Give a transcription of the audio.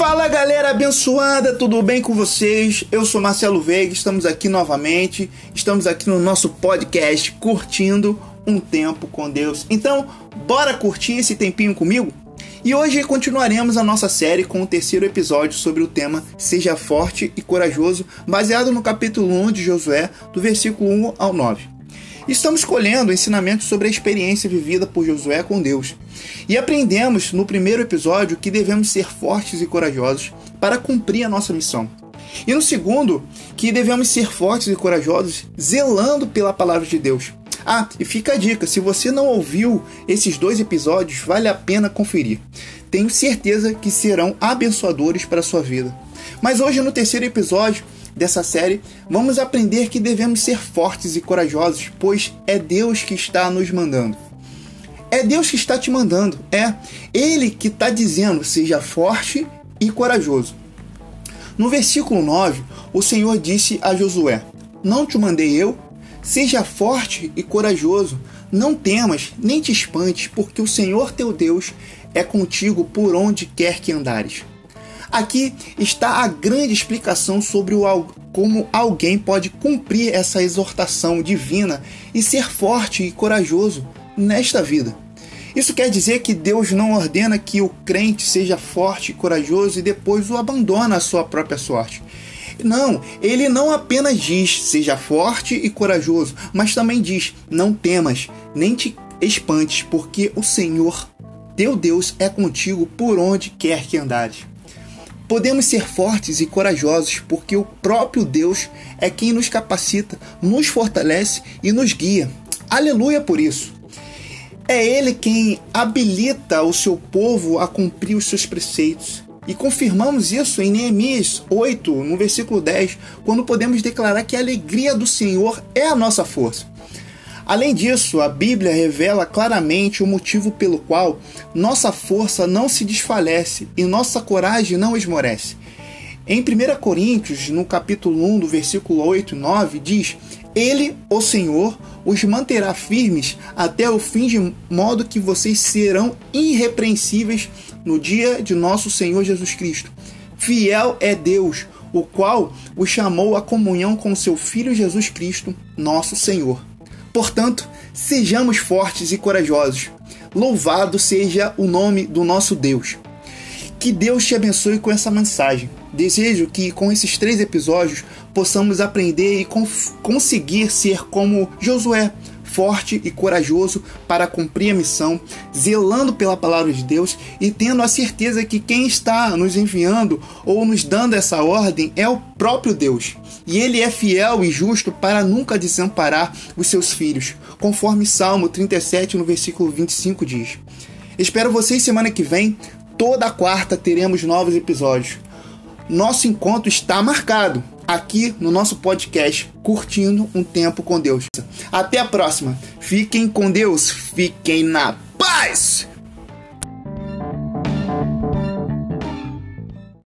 Fala galera abençoada, tudo bem com vocês? Eu sou Marcelo Veiga, estamos aqui novamente, estamos aqui no nosso podcast curtindo um tempo com Deus. Então, bora curtir esse tempinho comigo? E hoje continuaremos a nossa série com o terceiro episódio sobre o tema Seja Forte e Corajoso, baseado no capítulo 1 de Josué, do versículo 1 ao 9. Estamos colhendo ensinamentos sobre a experiência vivida por Josué com Deus. E aprendemos no primeiro episódio que devemos ser fortes e corajosos para cumprir a nossa missão. E no segundo, que devemos ser fortes e corajosos zelando pela palavra de Deus. Ah, e fica a dica: se você não ouviu esses dois episódios, vale a pena conferir. Tenho certeza que serão abençoadores para a sua vida. Mas hoje, no terceiro episódio, dessa série, vamos aprender que devemos ser fortes e corajosos, pois é Deus que está nos mandando. É Deus que está te mandando, é Ele que está dizendo: seja forte e corajoso. No versículo 9, o Senhor disse a Josué: Não te mandei eu? Seja forte e corajoso, não temas, nem te espantes, porque o Senhor teu Deus é contigo por onde quer que andares. Aqui está a grande explicação sobre o, como alguém pode cumprir essa exortação divina e ser forte e corajoso nesta vida. Isso quer dizer que Deus não ordena que o crente seja forte e corajoso e depois o abandona à sua própria sorte. Não, ele não apenas diz seja forte e corajoso, mas também diz não temas, nem te espantes, porque o Senhor, teu Deus, é contigo por onde quer que andares. Podemos ser fortes e corajosos porque o próprio Deus é quem nos capacita, nos fortalece e nos guia. Aleluia por isso. É Ele quem habilita o seu povo a cumprir os seus preceitos. E confirmamos isso em Neemias 8, no versículo 10, quando podemos declarar que a alegria do Senhor é a nossa força. Além disso, a Bíblia revela claramente o motivo pelo qual nossa força não se desfalece e nossa coragem não esmorece. Em 1 Coríntios, no capítulo 1, do versículo 8 e 9, diz: Ele, o Senhor, os manterá firmes até o fim, de modo que vocês serão irrepreensíveis no dia de nosso Senhor Jesus Cristo. Fiel é Deus, o qual os chamou à comunhão com seu Filho Jesus Cristo, nosso Senhor. Portanto, sejamos fortes e corajosos. Louvado seja o nome do nosso Deus. Que Deus te abençoe com essa mensagem. Desejo que com esses três episódios possamos aprender e conseguir ser como Josué, forte e corajoso para cumprir a missão, zelando pela palavra de Deus e tendo a certeza que quem está nos enviando ou nos dando essa ordem é o próprio Deus. E ele é fiel e justo para nunca desamparar os seus filhos, conforme Salmo 37, no versículo 25 diz. Espero vocês semana que vem. Toda quarta teremos novos episódios. Nosso encontro está marcado aqui no nosso podcast Curtindo um Tempo com Deus. Até a próxima. Fiquem com Deus, fiquem na paz.